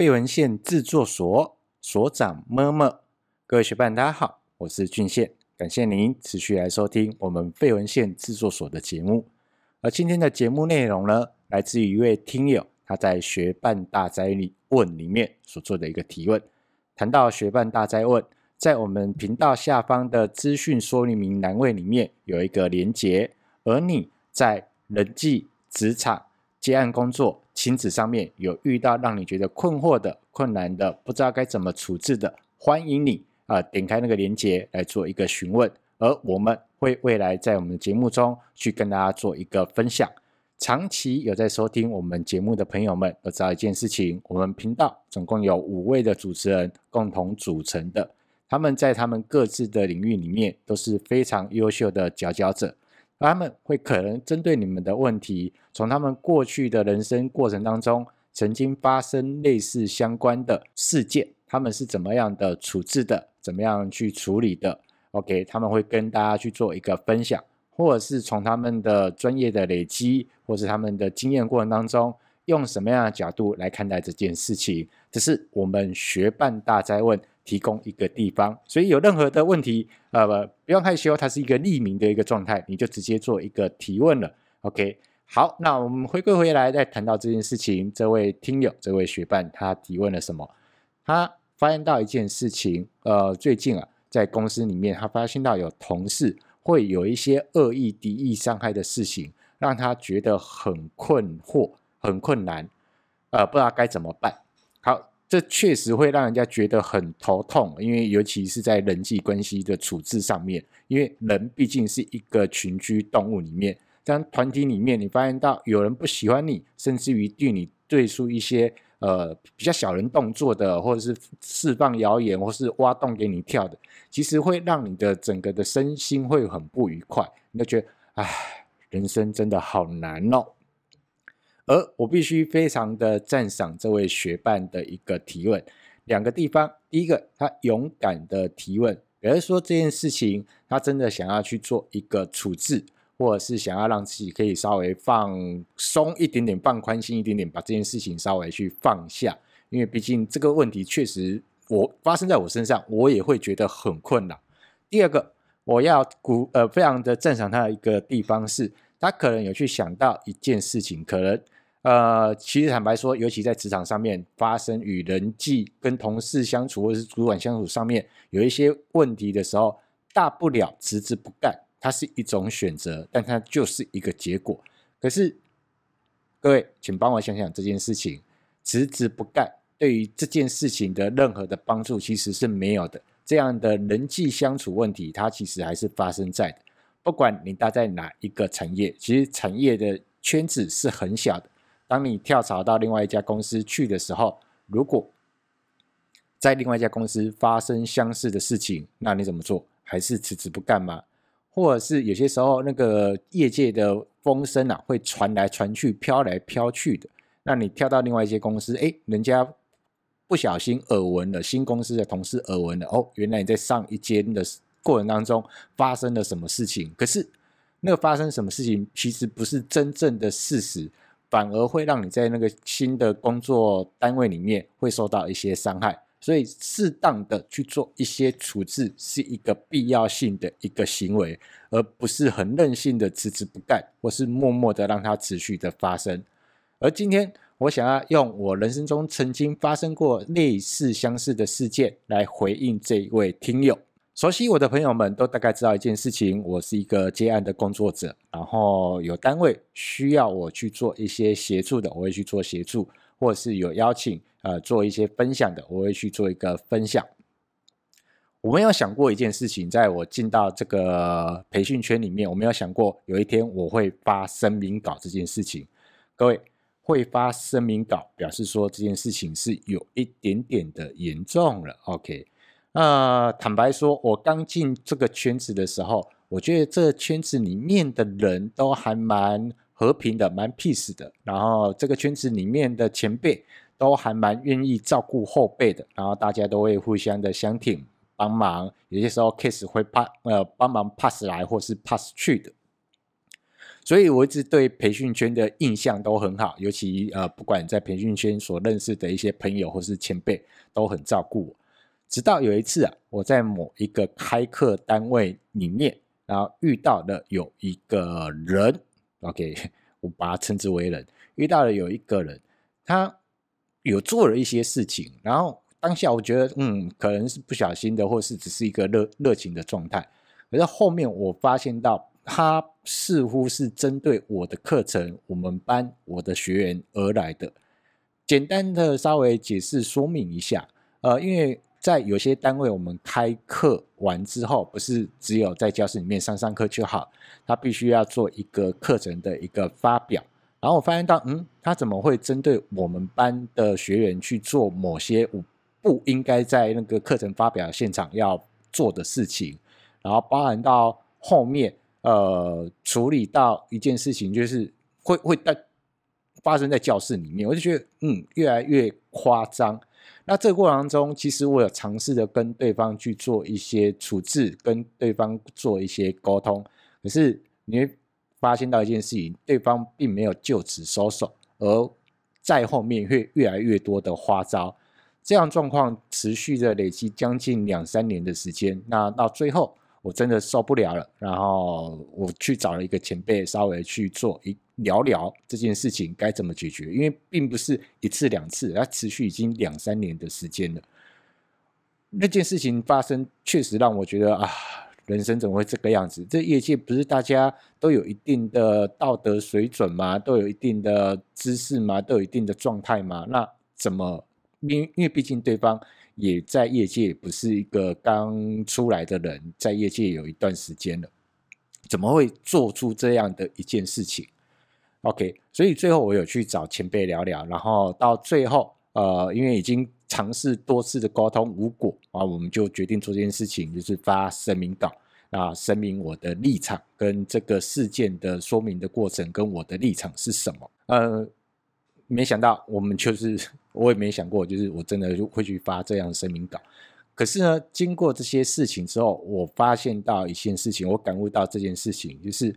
费文献制作所所长么么，各位学伴大家好，我是俊宪，感谢您持续来收听我们费文献制作所的节目。而今天的节目内容呢，来自于一位听友他在学伴大哉问里面所做的一个提问。谈到学伴大哉问，在我们频道下方的资讯说明栏位里面有一个连结，而你在人际、职场、接案工作、亲子上面有遇到让你觉得困惑的、困难的、不知道该怎么处置的，欢迎你啊、点开那个链接来做一个询问，而我们会未来在我们的节目中去跟大家做一个分享。长期有在收听我们节目的朋友们都知道一件事情，我们频道总共有五位的主持人共同组成的，他们在他们各自的领域里面都是非常优秀的佼佼者。他们会可能针对你们的问题，从他们过去的人生过程当中，曾经发生类似相关的事件，他们是怎么样的处置的，怎么样去处理的？OK，他们会跟大家去做一个分享，或者是从他们的专业的累积，或是他们的经验过程当中，用什么样的角度来看待这件事情？这是我们学伴大灾问。提供一个地方，所以有任何的问题，呃，不用害羞，它是一个匿名的一个状态，你就直接做一个提问了。OK，好，那我们回归回来再谈到这件事情。这位听友，这位学伴，他提问了什么？他发现到一件事情，呃，最近啊，在公司里面，他发现到有同事会有一些恶意、敌意、伤害的事情，让他觉得很困惑、很困难，呃，不知道该怎么办。这确实会让人家觉得很头痛，因为尤其是在人际关系的处置上面，因为人毕竟是一个群居动物里面，当团体里面你发现到有人不喜欢你，甚至于对你做出一些呃比较小人动作的，或者是释放谣言，或是挖洞给你跳的，其实会让你的整个的身心会很不愉快，你就觉得唉，人生真的好难哦。而我必须非常的赞赏这位学伴的一个提问，两个地方，第一个，他勇敢的提问，表示说这件事情他真的想要去做一个处置，或者是想要让自己可以稍微放松一点点，放宽心一点点，把这件事情稍微去放下，因为毕竟这个问题确实我发生在我身上，我也会觉得很困扰。第二个，我要鼓呃非常的赞赏他的一个地方是，他可能有去想到一件事情，可能。呃，其实坦白说，尤其在职场上面发生与人际跟同事相处或者是主管相处上面有一些问题的时候，大不了辞职不干，它是一种选择，但它就是一个结果。可是各位，请帮我想想这件事情，辞职不干对于这件事情的任何的帮助其实是没有的。这样的人际相处问题，它其实还是发生在的。不管你待在哪一个产业，其实产业的圈子是很小的。当你跳槽到另外一家公司去的时候，如果在另外一家公司发生相似的事情，那你怎么做？还是辞职不干吗？或者是有些时候那个业界的风声啊，会传来传去、飘来飘去的。那你跳到另外一些公司，诶，人家不小心耳闻了，新公司的同事耳闻了，哦，原来你在上一间的过程当中发生了什么事情？可是那个发生什么事情，其实不是真正的事实。反而会让你在那个新的工作单位里面会受到一些伤害，所以适当的去做一些处置是一个必要性的一个行为，而不是很任性的辞职不干，或是默默的让它持续的发生。而今天我想要用我人生中曾经发生过类似相似的事件来回应这一位听友。熟悉我的朋友们都大概知道一件事情，我是一个接案的工作者，然后有单位需要我去做一些协助的，我会去做协助，或者是有邀请呃做一些分享的，我会去做一个分享。我没有想过一件事情，在我进到这个培训圈里面，我没有想过有一天我会发声明稿这件事情。各位会发声明稿，表示说这件事情是有一点点的严重了。OK。呃，坦白说，我刚进这个圈子的时候，我觉得这个圈子里面的人都还蛮和平的，蛮 peace 的。然后这个圈子里面的前辈都还蛮愿意照顾后辈的，然后大家都会互相的相挺帮忙，有些时候 case 会 pass 呃帮忙 pass 来或是 pass 去的。所以我一直对培训圈的印象都很好，尤其呃，不管在培训圈所认识的一些朋友或是前辈，都很照顾我。直到有一次啊，我在某一个开课单位里面，然后遇到了有一个人，OK，我把他称之为人，遇到了有一个人，他有做了一些事情，然后当下我觉得，嗯，可能是不小心的，或是只是一个热热情的状态。可是后面我发现到，他似乎是针对我的课程、我们班、我的学员而来的。简单的稍微解释说明一下，呃，因为在有些单位，我们开课完之后，不是只有在教室里面上上课就好，他必须要做一个课程的一个发表。然后我发现到，嗯，他怎么会针对我们班的学员去做某些我不应该在那个课程发表现场要做的事情？然后包含到后面，呃，处理到一件事情，就是会会在发生在教室里面，我就觉得，嗯，越来越夸张。那这个过程当中，其实我有尝试着跟对方去做一些处置，跟对方做一些沟通，可是你会发现到一件事情，对方并没有就此收手，而在后面会越来越多的花招，这样状况持续着累积将近两三年的时间，那到最后。我真的受不了了，然后我去找了一个前辈，稍微去做一聊聊这件事情该怎么解决，因为并不是一次两次，它持续已经两三年的时间了。那件事情发生，确实让我觉得啊，人生怎么会这个样子？这业界不是大家都有一定的道德水准吗？都有一定的知识吗？都有一定的状态吗？那怎么？因因为毕竟对方。也在业界不是一个刚出来的人，在业界有一段时间了，怎么会做出这样的一件事情？OK，所以最后我有去找前辈聊聊，然后到最后，呃，因为已经尝试多次的沟通无果啊，我们就决定做这件事情，就是发声明稿啊，声明我的立场跟这个事件的说明的过程跟我的立场是什么，呃。没想到我们就是，我也没想过，就是我真的就会去发这样的声明稿。可是呢，经过这些事情之后，我发现到一件事情，我感悟到这件事情，就是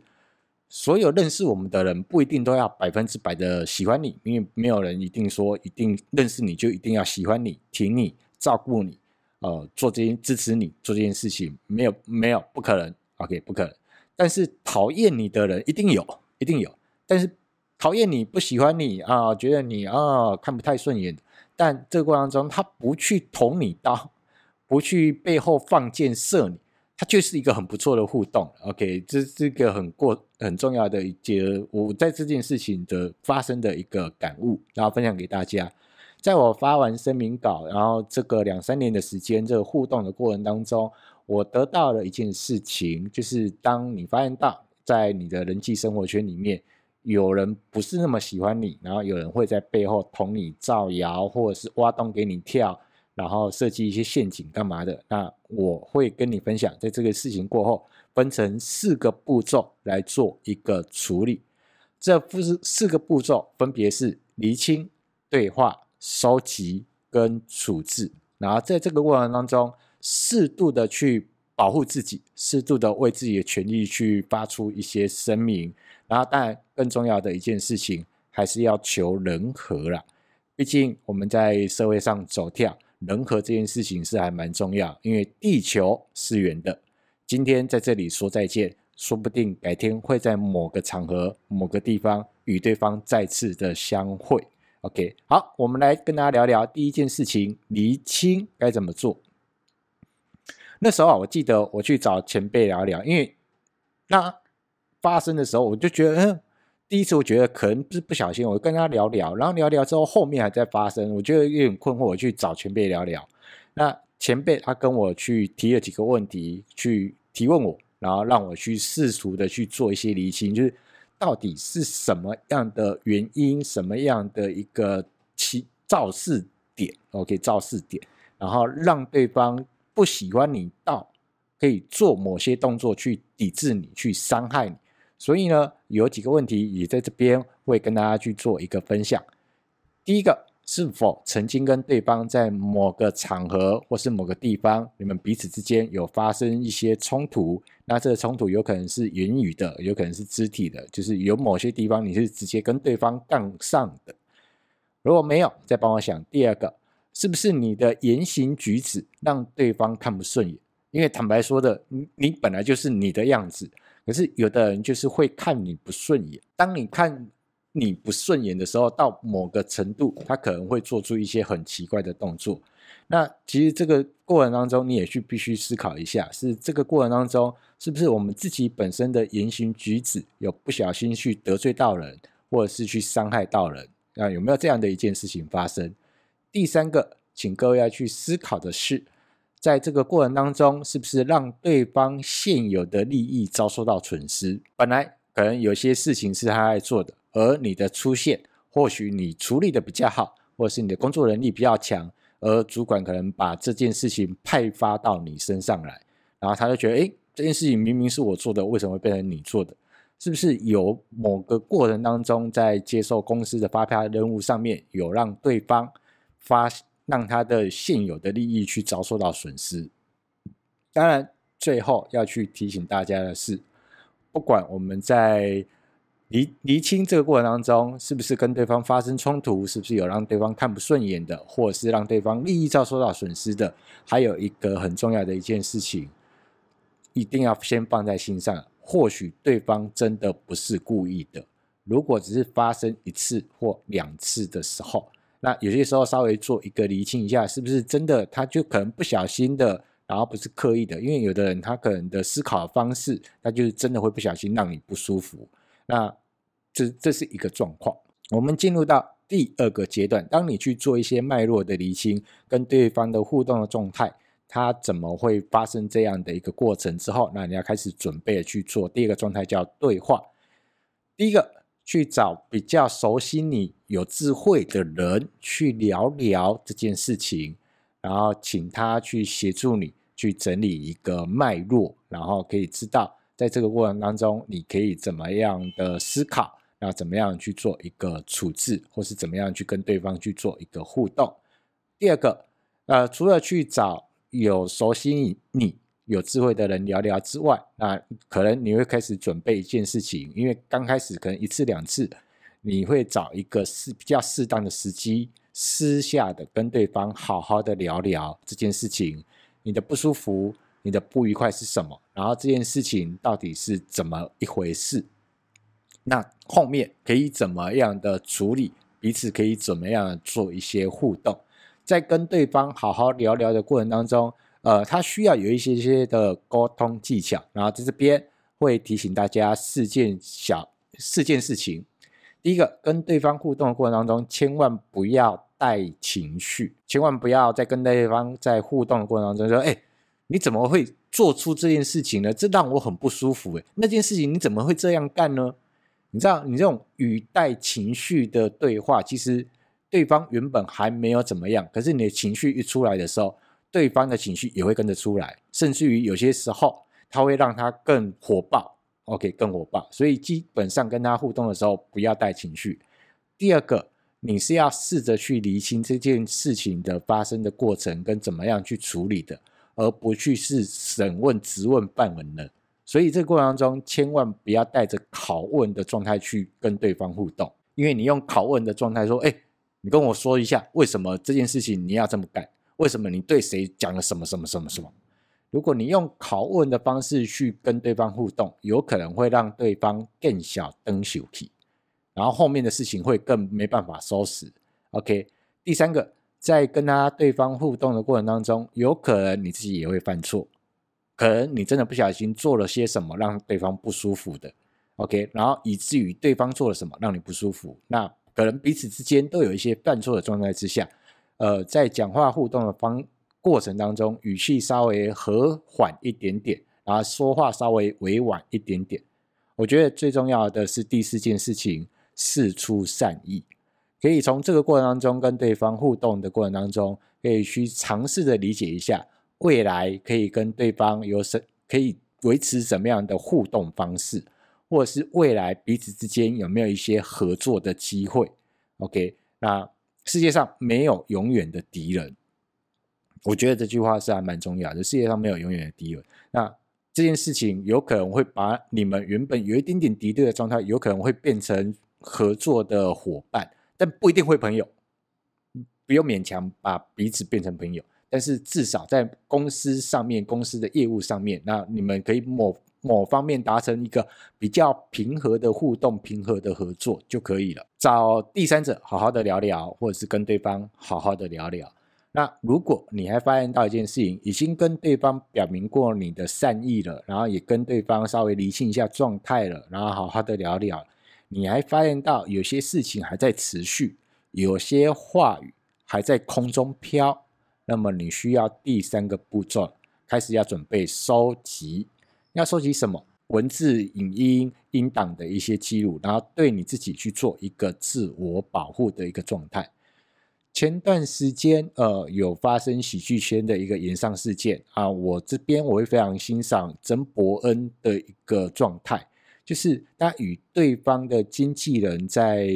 所有认识我们的人不一定都要百分之百的喜欢你，因为没有人一定说一定认识你就一定要喜欢你、挺你、照顾你，呃，做这件支持你做这件事情，没有没有不可能，OK，不可能。但是讨厌你的人一定有，一定有，但是。讨厌你不喜欢你啊，觉得你啊看不太顺眼，但这个过程中他不去捅你刀，不去背后放箭射你，它就是一个很不错的互动。OK，这是一个很过很重要的一节，我在这件事情的发生的一个感悟，然后分享给大家。在我发完声明稿，然后这个两三年的时间，这个互动的过程当中，我得到了一件事情，就是当你发现到在你的人际生活圈里面。有人不是那么喜欢你，然后有人会在背后捅你、造谣，或者是挖洞给你跳，然后设计一些陷阱干嘛的。那我会跟你分享，在这个事情过后，分成四个步骤来做一个处理。这四四个步骤分别是厘清、对话、收集跟处置。然后在这个过程当中，适度的去保护自己，适度的为自己的权利去发出一些声明。然后，当然，更重要的一件事情还是要求人和啦。毕竟我们在社会上走跳，人和这件事情是还蛮重要。因为地球是圆的，今天在这里说再见，说不定改天会在某个场合、某个地方与对方再次的相会。OK，好，我们来跟大家聊聊第一件事情：厘清该怎么做。那时候啊，我记得我去找前辈聊聊，因为那。发生的时候，我就觉得，嗯，第一次我觉得可能是不小心，我跟他聊聊，然后聊聊之后，后面还在发生，我觉得有点困惑，我去找前辈聊聊。那前辈他跟我去提了几个问题，去提问我，然后让我去试图的去做一些厘清，就是到底是什么样的原因，什么样的一个起肇事点，OK，肇事点，然后让对方不喜欢你到可以做某些动作去抵制你，去伤害你。所以呢，有几个问题也在这边会跟大家去做一个分享。第一个，是否曾经跟对方在某个场合或是某个地方，你们彼此之间有发生一些冲突？那这个冲突有可能是言语的，有可能是肢体的，就是有某些地方你是直接跟对方杠上的。如果没有，再帮我想第二个，是不是你的言行举止让对方看不顺眼？因为坦白说的，你你本来就是你的样子，可是有的人就是会看你不顺眼。当你看你不顺眼的时候，到某个程度，他可能会做出一些很奇怪的动作。那其实这个过程当中，你也去必须思考一下，是这个过程当中，是不是我们自己本身的言行举止有不小心去得罪到人，或者是去伤害到人？啊，有没有这样的一件事情发生？第三个，请各位要去思考的是，在这个过程当中，是不是让对方现有的利益遭受到损失？本来可能有些事情是他在做的。而你的出现，或许你处理的比较好，或者是你的工作能力比较强，而主管可能把这件事情派发到你身上来，然后他就觉得，诶，这件事情明明是我做的，为什么会变成你做的？是不是有某个过程当中，在接受公司的发派任务上面，有让对方发让他的现有的利益去遭受到损失？当然，最后要去提醒大家的是，不管我们在厘厘清这个过程当中，是不是跟对方发生冲突？是不是有让对方看不顺眼的，或者是让对方利益遭受到损失的？还有一个很重要的一件事情，一定要先放在心上。或许对方真的不是故意的，如果只是发生一次或两次的时候，那有些时候稍微做一个厘清一下，是不是真的他就可能不小心的，然后不是刻意的？因为有的人他可能的思考方式，他就是真的会不小心让你不舒服。那这这是一个状况。我们进入到第二个阶段，当你去做一些脉络的厘清，跟对方的互动的状态，他怎么会发生这样的一个过程之后，那你要开始准备去做第二个状态，叫对话。第一个，去找比较熟悉你、有智慧的人去聊聊这件事情，然后请他去协助你去整理一个脉络，然后可以知道在这个过程当中，你可以怎么样的思考。要怎么样去做一个处置，或是怎么样去跟对方去做一个互动？第二个，呃，除了去找有熟悉、你有智慧的人聊聊之外，那可能你会开始准备一件事情，因为刚开始可能一次两次，你会找一个适比较适当的时机，私下的跟对方好好的聊聊这件事情，你的不舒服、你的不愉快是什么？然后这件事情到底是怎么一回事？那后面可以怎么样的处理？彼此可以怎么样做一些互动？在跟对方好好聊聊的过程当中，呃，他需要有一些些的沟通技巧。然后在这边会提醒大家四件小四件事情。第一个，跟对方互动的过程当中，千万不要带情绪，千万不要在跟对方在互动的过程当中说：“哎，你怎么会做出这件事情呢？这让我很不舒服。哎，那件事情你怎么会这样干呢？”你知道，你这种语带情绪的对话，其实对方原本还没有怎么样，可是你的情绪一出来的时候，对方的情绪也会跟着出来，甚至于有些时候，他会让他更火爆，OK，更火爆。所以基本上跟他互动的时候，不要带情绪。第二个，你是要试着去厘清这件事情的发生的过程跟怎么样去处理的，而不去是审问、质问、办文的。所以这个过程当中，千万不要带着拷问的状态去跟对方互动，因为你用拷问的状态说：“哎，你跟我说一下，为什么这件事情你要这么干？为什么你对谁讲了什么什么什么什么？”如果你用拷问的方式去跟对方互动，有可能会让对方更小灯羞气，然后后面的事情会更没办法收拾。OK，第三个，在跟他对方互动的过程当中，有可能你自己也会犯错。可能你真的不小心做了些什么让对方不舒服的，OK，然后以至于对方做了什么让你不舒服，那可能彼此之间都有一些犯错的状态之下，呃，在讲话互动的方过程当中，语气稍微和缓一点点，然后说话稍微委婉一点点。我觉得最重要的是第四件事情，事出善意，可以从这个过程当中跟对方互动的过程当中，可以去尝试的理解一下。未来可以跟对方有什可以维持什么样的互动方式，或者是未来彼此之间有没有一些合作的机会？OK，那世界上没有永远的敌人。我觉得这句话是还蛮重要的。世界上没有永远的敌人。那这件事情有可能会把你们原本有一点点敌对的状态，有可能会变成合作的伙伴，但不一定会朋友。不用勉强把彼此变成朋友，但是至少在公司上面、公司的业务上面，那你们可以某某方面达成一个比较平和的互动、平和的合作就可以了。找第三者好好的聊聊，或者是跟对方好好的聊聊。那如果你还发现到一件事情，已经跟对方表明过你的善意了，然后也跟对方稍微厘清一下状态了，然后好好的聊聊，你还发现到有些事情还在持续，有些话语。还在空中飘，那么你需要第三个步骤，开始要准备收集，要收集什么？文字、影音、音档的一些记录，然后对你自己去做一个自我保护的一个状态。前段时间，呃，有发生喜剧圈的一个延上事件啊，我这边我会非常欣赏曾伯恩的一个状态，就是他与对方的经纪人在。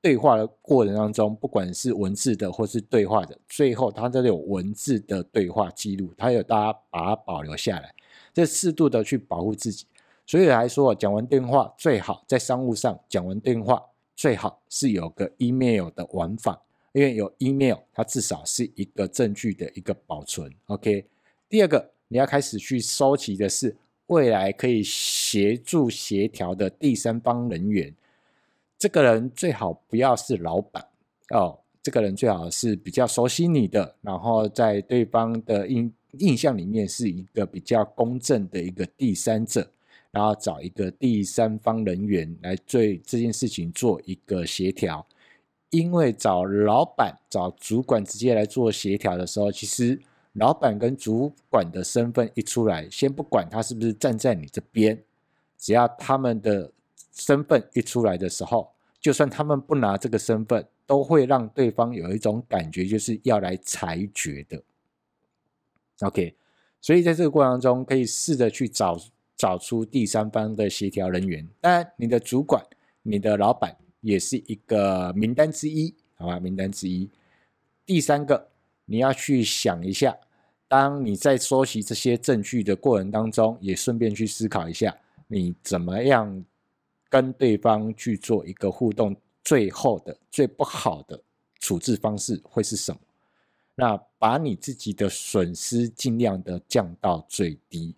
对话的过程当中，不管是文字的或是对话的，最后他都有文字的对话记录，他有大家把它保留下来，这适度的去保护自己。所以来说，讲完电话最好在商务上讲完电话最好是有个 email 的玩法，因为有 email，它至少是一个证据的一个保存。OK，第二个你要开始去收集的是未来可以协助协调的第三方人员。这个人最好不要是老板哦，这个人最好是比较熟悉你的，然后在对方的印印象里面是一个比较公正的一个第三者，然后找一个第三方人员来对这件事情做一个协调。因为找老板、找主管直接来做协调的时候，其实老板跟主管的身份一出来，先不管他是不是站在你这边，只要他们的。身份一出来的时候，就算他们不拿这个身份，都会让对方有一种感觉，就是要来裁决的。OK，所以在这个过程中，可以试着去找找出第三方的协调人员。当然，你的主管、你的老板也是一个名单之一，好吧？名单之一。第三个，你要去想一下，当你在收集这些证据的过程当中，也顺便去思考一下，你怎么样。跟对方去做一个互动，最后的最不好的处置方式会是什么？那把你自己的损失尽量的降到最低，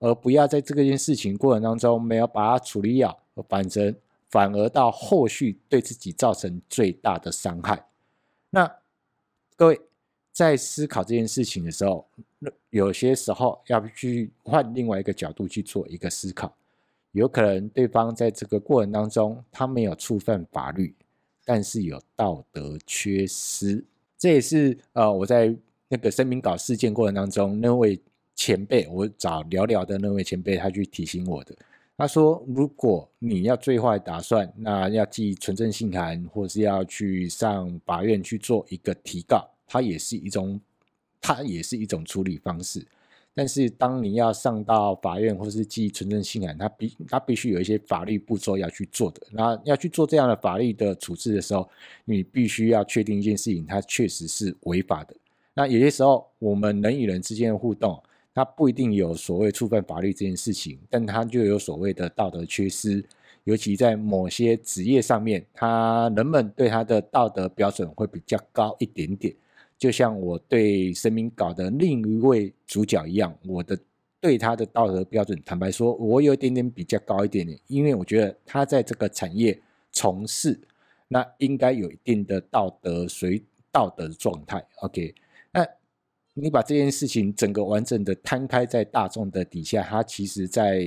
而不要在这个件事情过程当中没有把它处理好，反正反而到后续对自己造成最大的伤害。那各位在思考这件事情的时候，有些时候要去换另外一个角度去做一个思考。有可能对方在这个过程当中，他没有触犯法律，但是有道德缺失。这也是呃我在那个声明稿事件过程当中，那位前辈，我找聊聊的那位前辈，他去提醒我的。他说，如果你要最坏打算，那要寄存证信函，或是要去上法院去做一个提告，它也是一种，它也是一种处理方式。但是，当你要上到法院或是寄存证信函，他必他必须有一些法律步骤要去做的。那要去做这样的法律的处置的时候，你必须要确定一件事情，它确实是违法的。那有些时候，我们人与人之间的互动，它不一定有所谓触犯法律这件事情，但它就有所谓的道德缺失。尤其在某些职业上面，他人们对他的道德标准会比较高一点点。就像我对声明稿的另一位主角一样，我的对他的道德标准，坦白说，我有一点点比较高一点点，因为我觉得他在这个产业从事，那应该有一定的道德随道德状态。OK，你把这件事情整个完整的摊开在大众的底下，他其实在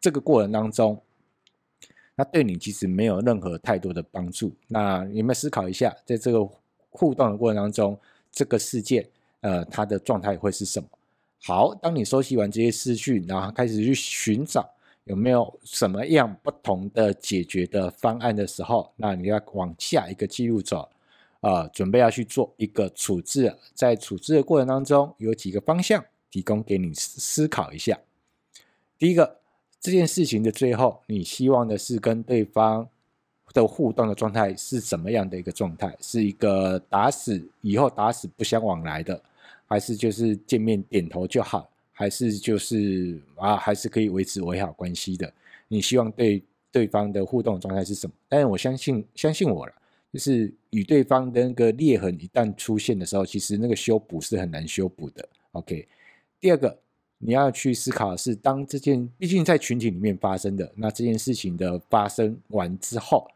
这个过程当中，那对你其实没有任何太多的帮助。那你们思考一下，在这个。互动的过程当中，这个事件，呃，它的状态会是什么？好，当你收集完这些资讯，然后开始去寻找有没有什么样不同的解决的方案的时候，那你要往下一个记录走，呃，准备要去做一个处置。在处置的过程当中，有几个方向提供给你思考一下。第一个，这件事情的最后，你希望的是跟对方的互动的状态是什么样的一个状态？是一个打死以后打死不相往来的，还是就是见面点头就好，还是就是啊，还是可以维持维好关系的？你希望对对方的互动状态是什么？但是我相信，相信我了，就是与对方的那个裂痕一旦出现的时候，其实那个修补是很难修补的。OK，第二个。你要去思考是，当这件毕竟在群体里面发生的，那这件事情的发生完之后，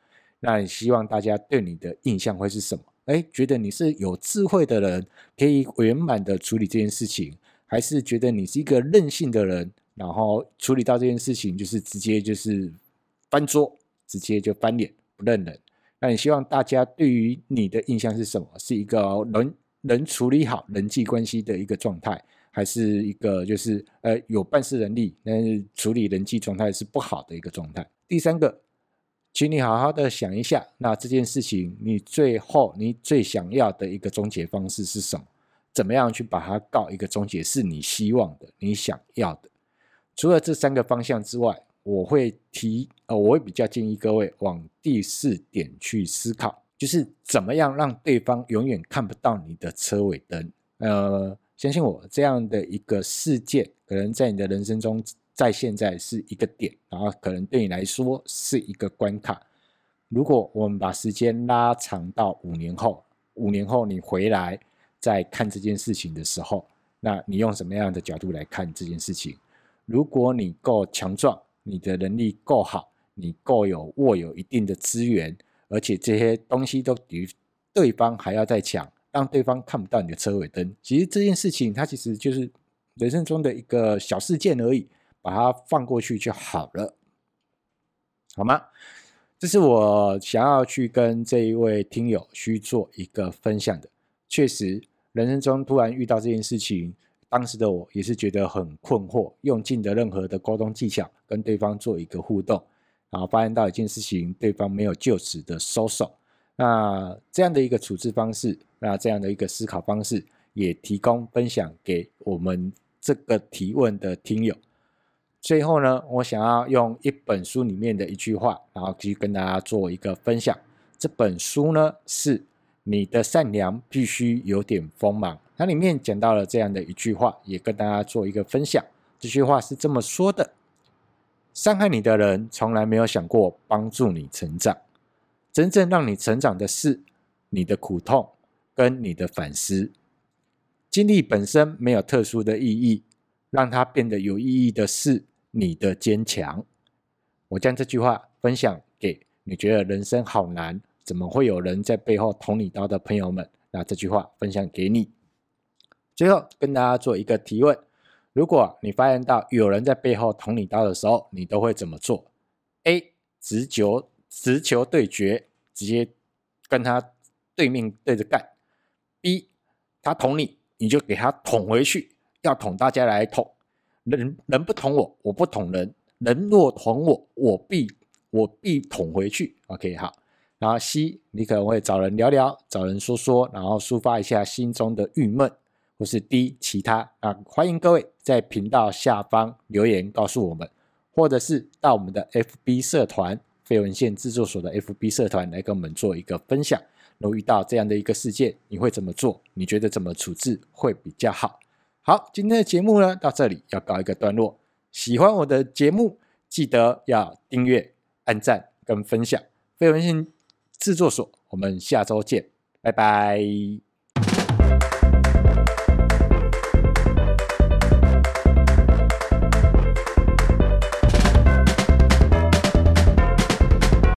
那你希望大家对你的印象会是什么？哎，觉得你是有智慧的人，可以圆满的处理这件事情，还是觉得你是一个任性的人，然后处理到这件事情就是直接就是翻桌，直接就翻脸不认人？那你希望大家对于你的印象是什么？是一个能能处理好人际关系的一个状态？还是一个就是呃有办事能力，但是处理人际状态是不好的一个状态。第三个，请你好好的想一下，那这件事情你最后你最想要的一个终结方式是什么？怎么样去把它告一个终结？是你希望的，你想要的。除了这三个方向之外，我会提呃，我会比较建议各位往第四点去思考，就是怎么样让对方永远看不到你的车尾灯，呃。相信我，这样的一个事件，可能在你的人生中，在现在是一个点，然后可能对你来说是一个关卡。如果我们把时间拉长到五年后，五年后你回来再看这件事情的时候，那你用什么样的角度来看这件事情？如果你够强壮，你的能力够好，你够有握有一定的资源，而且这些东西都比对方还要再强。让对方看不到你的车尾灯，其实这件事情它其实就是人生中的一个小事件而已，把它放过去就好了，好吗？这是我想要去跟这一位听友去做一个分享的。确实，人生中突然遇到这件事情，当时的我也是觉得很困惑，用尽的任何的沟通技巧跟对方做一个互动，然后发现到一件事情，对方没有就此的收手。那这样的一个处置方式，那这样的一个思考方式，也提供分享给我们这个提问的听友。最后呢，我想要用一本书里面的一句话，然后去跟大家做一个分享。这本书呢，是你的善良必须有点锋芒。它里面讲到了这样的一句话，也跟大家做一个分享。这句话是这么说的：伤害你的人，从来没有想过帮助你成长。真正让你成长的是你的苦痛跟你的反思。经历本身没有特殊的意义，让它变得有意义的是你的坚强。我将这句话分享给你觉得人生好难，怎么会有人在背后捅你刀的朋友们？那这句话分享给你。最后跟大家做一个提问：如果你发现到有人在背后捅你刀的时候，你都会怎么做？A. 直球直球对决。直接跟他对面对着干，B 他捅你，你就给他捅回去，要捅大家来捅，人人不捅我，我不捅人，人若捅我，我必我必捅回去。OK 好，然后 C 你可能会找人聊聊，找人说说，然后抒发一下心中的郁闷，或是 D 其他啊，欢迎各位在频道下方留言告诉我们，或者是到我们的 FB 社团。废文献制作所的 FB 社团来跟我们做一个分享。如遇到这样的一个事件，你会怎么做？你觉得怎么处置会比较好？好，今天的节目呢，到这里要告一个段落。喜欢我的节目，记得要订阅、按赞跟分享。废文献制作所，我们下周见，拜拜。